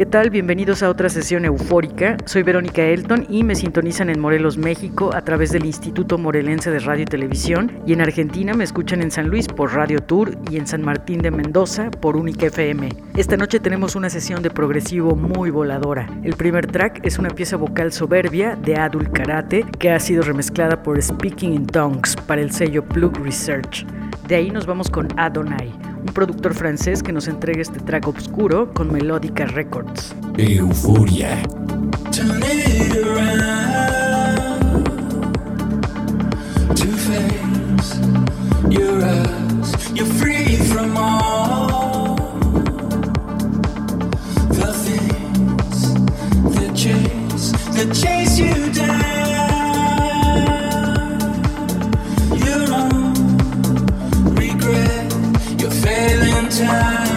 ¿Qué tal? Bienvenidos a otra sesión eufórica. Soy Verónica Elton y me sintonizan en Morelos, México a través del Instituto Morelense de Radio y Televisión y en Argentina me escuchan en San Luis por Radio Tour y en San Martín de Mendoza por Única FM. Esta noche tenemos una sesión de progresivo muy voladora. El primer track es una pieza vocal soberbia de Adul Karate que ha sido remezclada por Speaking in Tongues para el sello Plug Research. De ahí nos vamos con Adonai un productor francés que nos entrega este track oscuro con Melódica Records. Euforia. You're free from all the things that chase, you down. deixar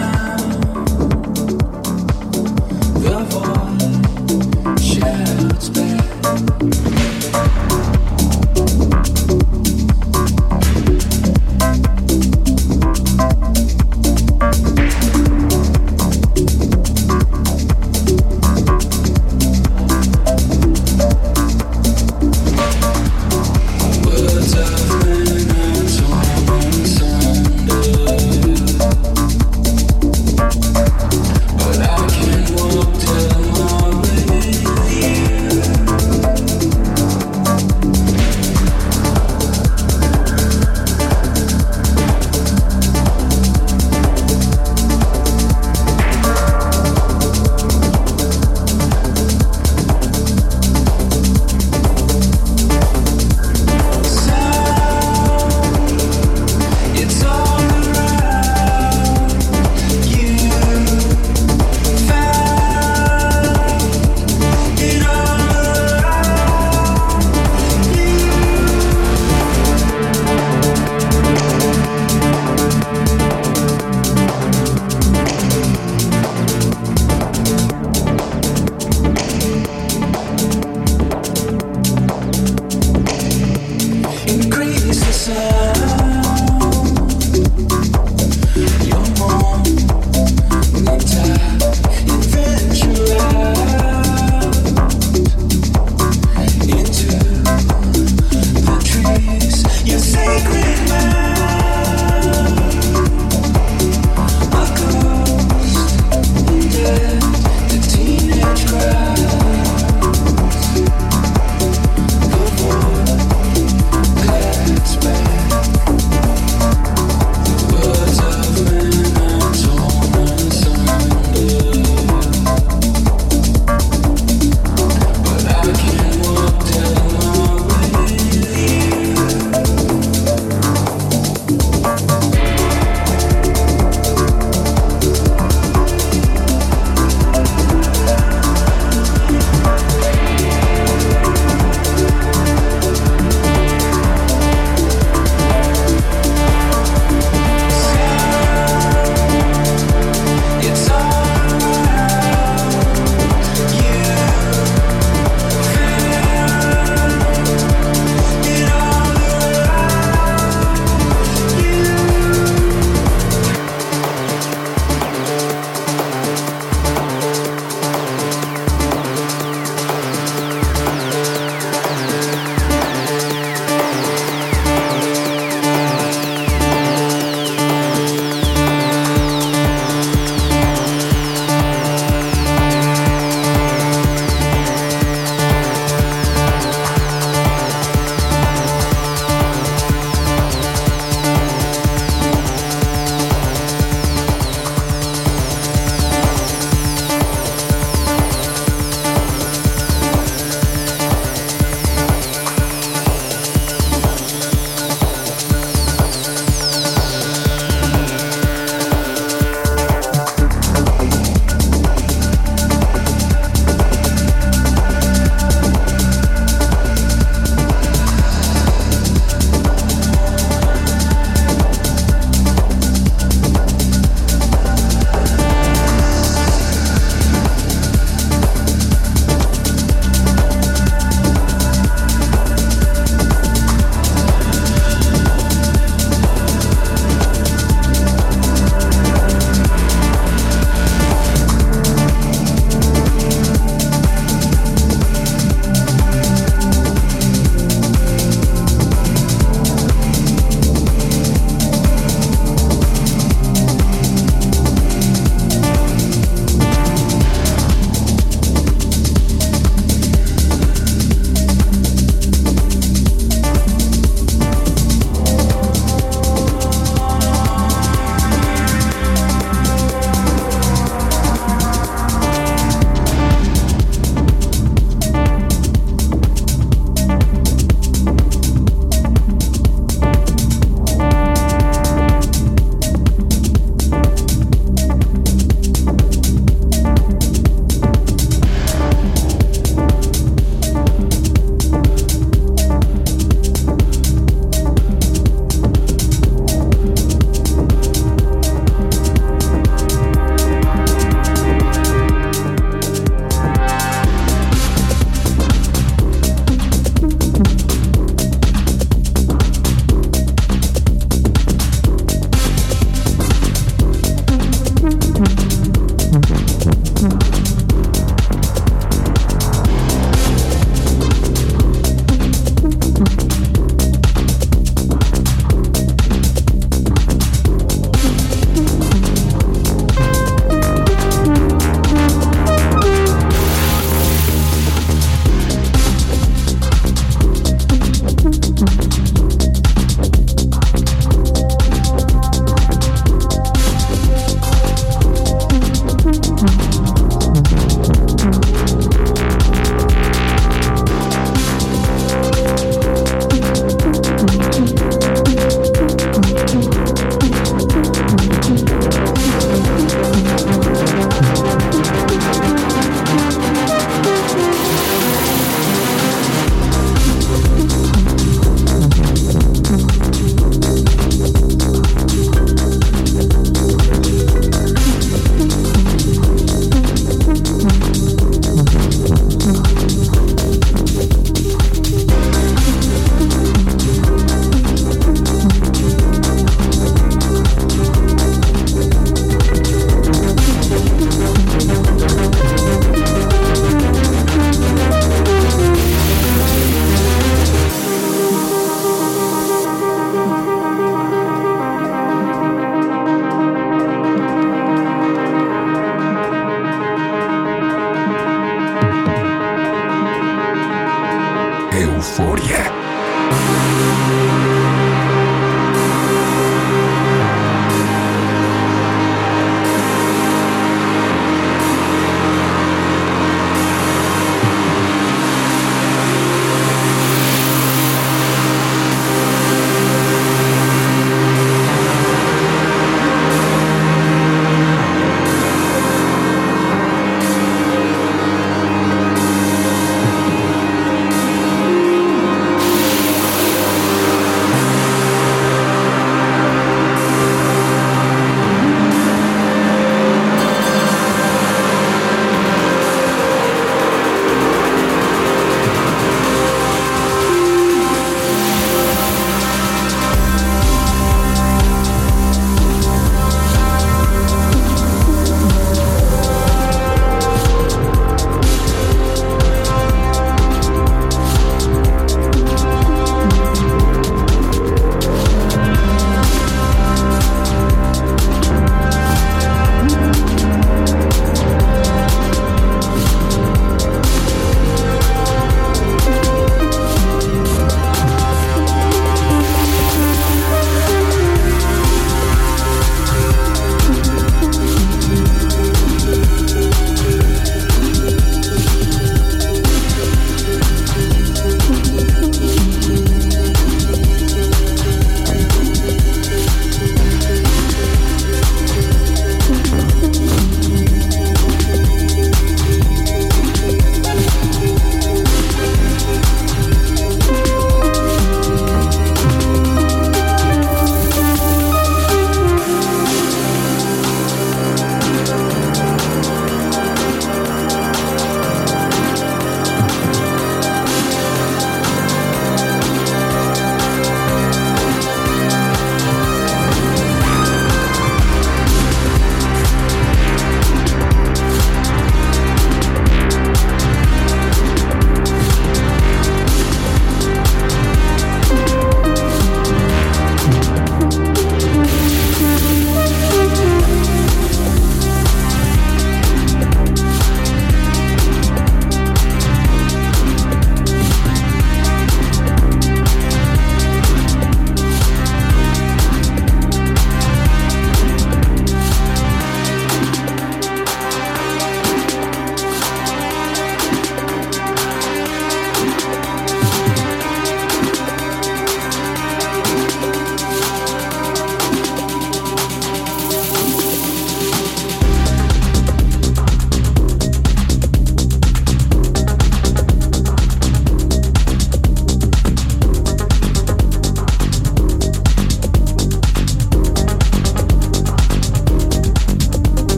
Euforia.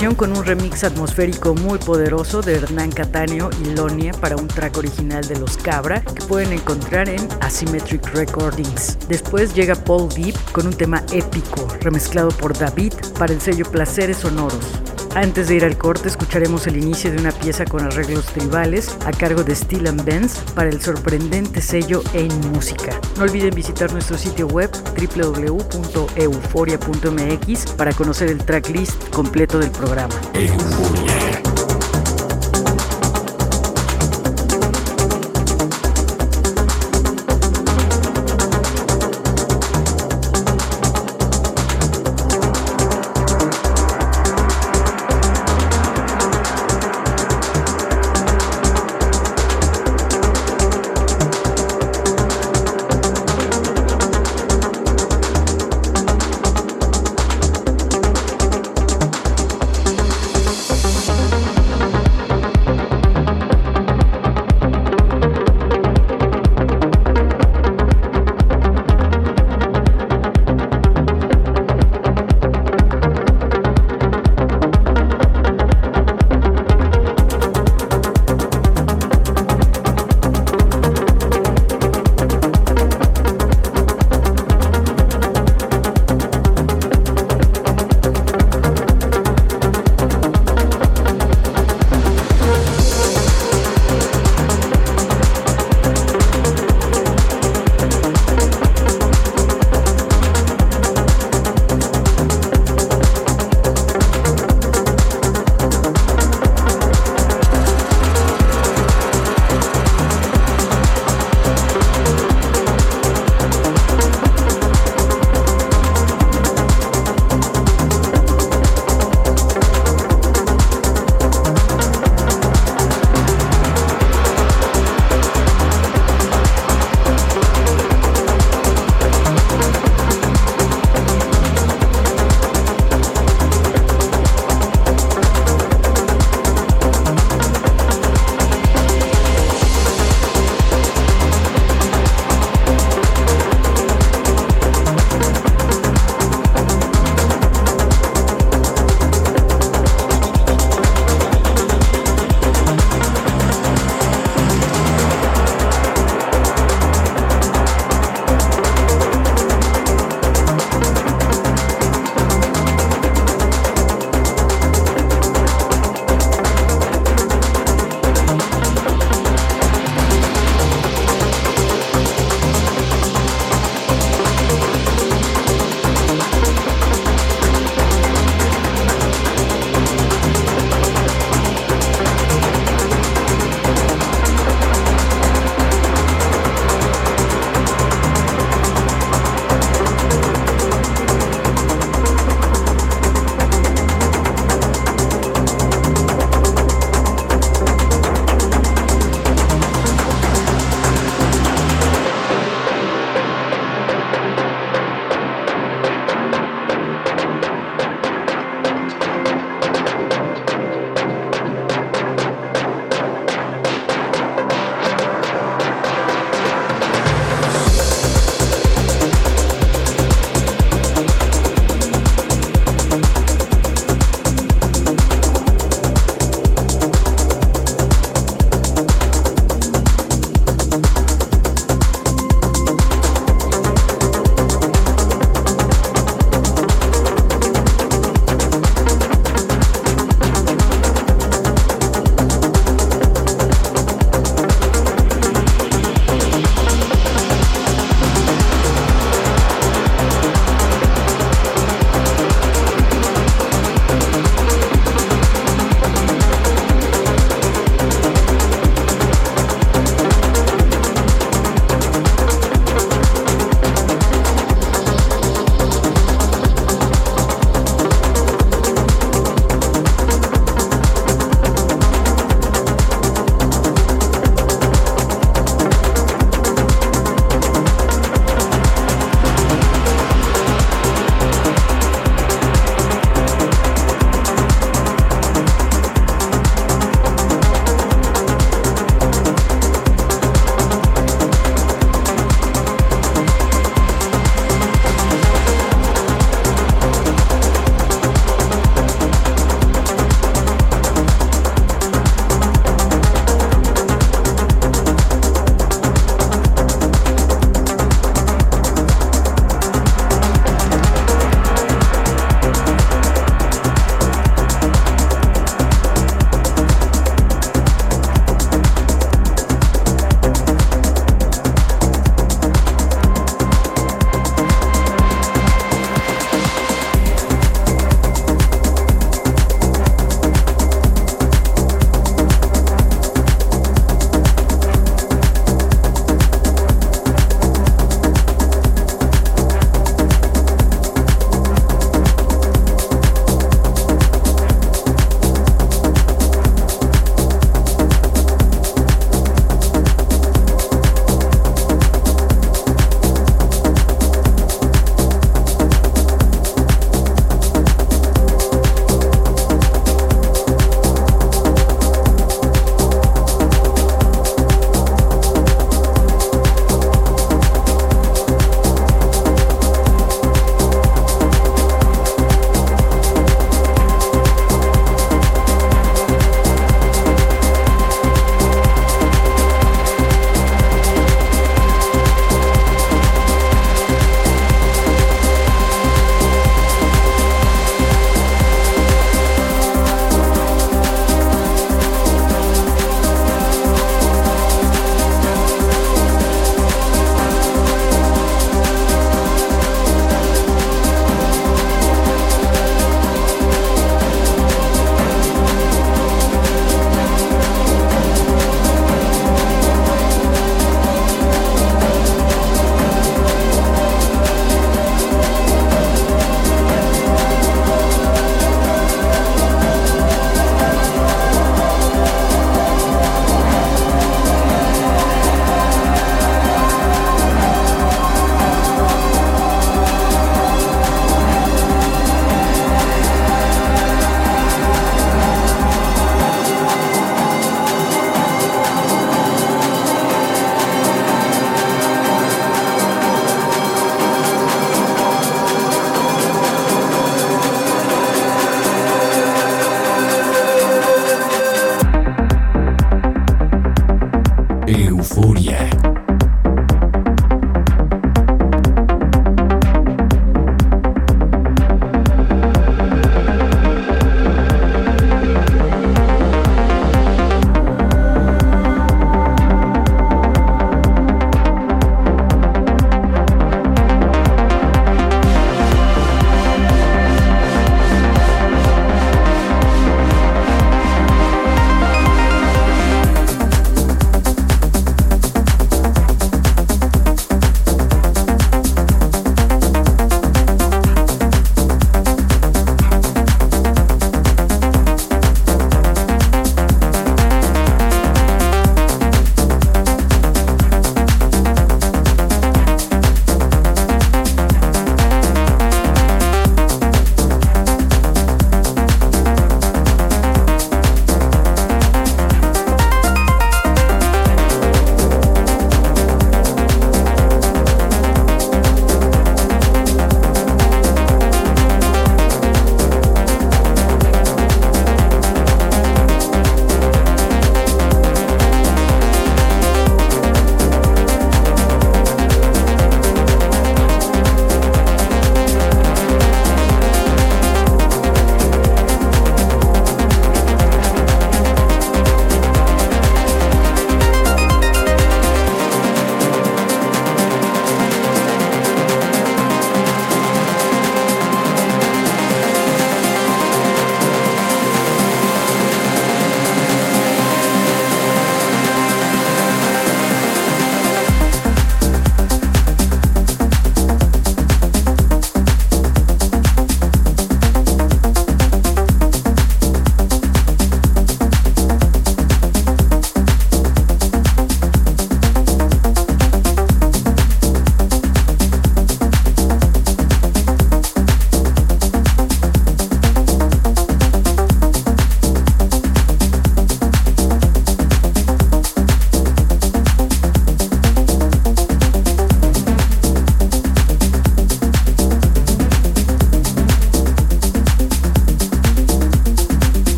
Con un remix atmosférico muy poderoso de Hernán Cataneo y Lonia para un track original de Los Cabra que pueden encontrar en Asymmetric Recordings. Después llega Paul Deep con un tema épico remezclado por David para el sello Placeres Sonoros. Antes de ir al corte, escucharemos el inicio de una pieza con arreglos tribales a cargo de Steel and Benz para el sorprendente sello En Música. No olviden visitar nuestro sitio web www.euforia.mx para conocer el tracklist completo del programa.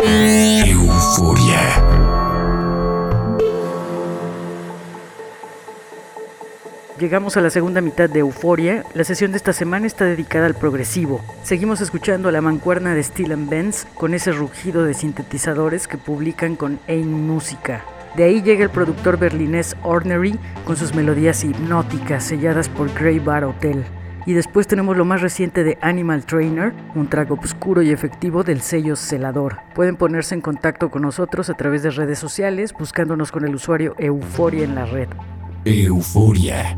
Euforia. Llegamos a la segunda mitad de Euforia. La sesión de esta semana está dedicada al progresivo. Seguimos escuchando a la mancuerna de Steel and Benz con ese rugido de sintetizadores que publican con Ein Música. De ahí llega el productor berlinés Ordinary con sus melodías hipnóticas selladas por Grey Bar Hotel. Y después tenemos lo más reciente de Animal Trainer, un trago oscuro y efectivo del sello Celador. Pueden ponerse en contacto con nosotros a través de redes sociales buscándonos con el usuario Euforia en la red. Euforia.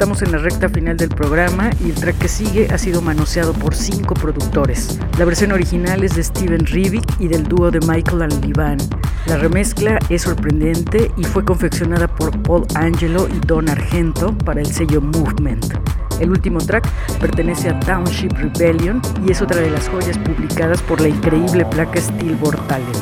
En la recta final del programa y el track que sigue ha sido manoseado por cinco productores. La versión original es de Steven Rivik y del dúo de Michael and Livan. La remezcla es sorprendente y fue confeccionada por Paul Angelo y Don Argento para el sello Movement. El último track pertenece a Township Rebellion y es otra de las joyas publicadas por la increíble placa Steelboard Talent.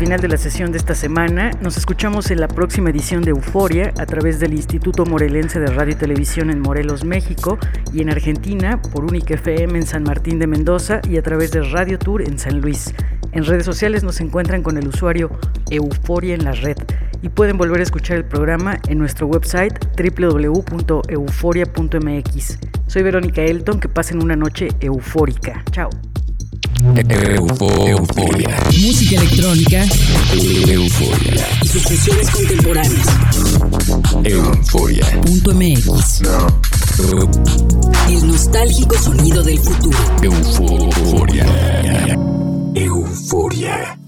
Final de la sesión de esta semana. Nos escuchamos en la próxima edición de Euforia a través del Instituto Morelense de Radio y Televisión en Morelos, México y en Argentina por Única FM en San Martín de Mendoza y a través de Radio Tour en San Luis. En redes sociales nos encuentran con el usuario Euforia en la red y pueden volver a escuchar el programa en nuestro website www.euforia.mx. Soy Verónica Elton, que pasen una noche eufórica. Chao. Eufo- Euforia. Música electrónica Euforia. y sus contemporáneas. Euforia. Punto MX. El nostálgico sonido del futuro. Euforia. Euforia.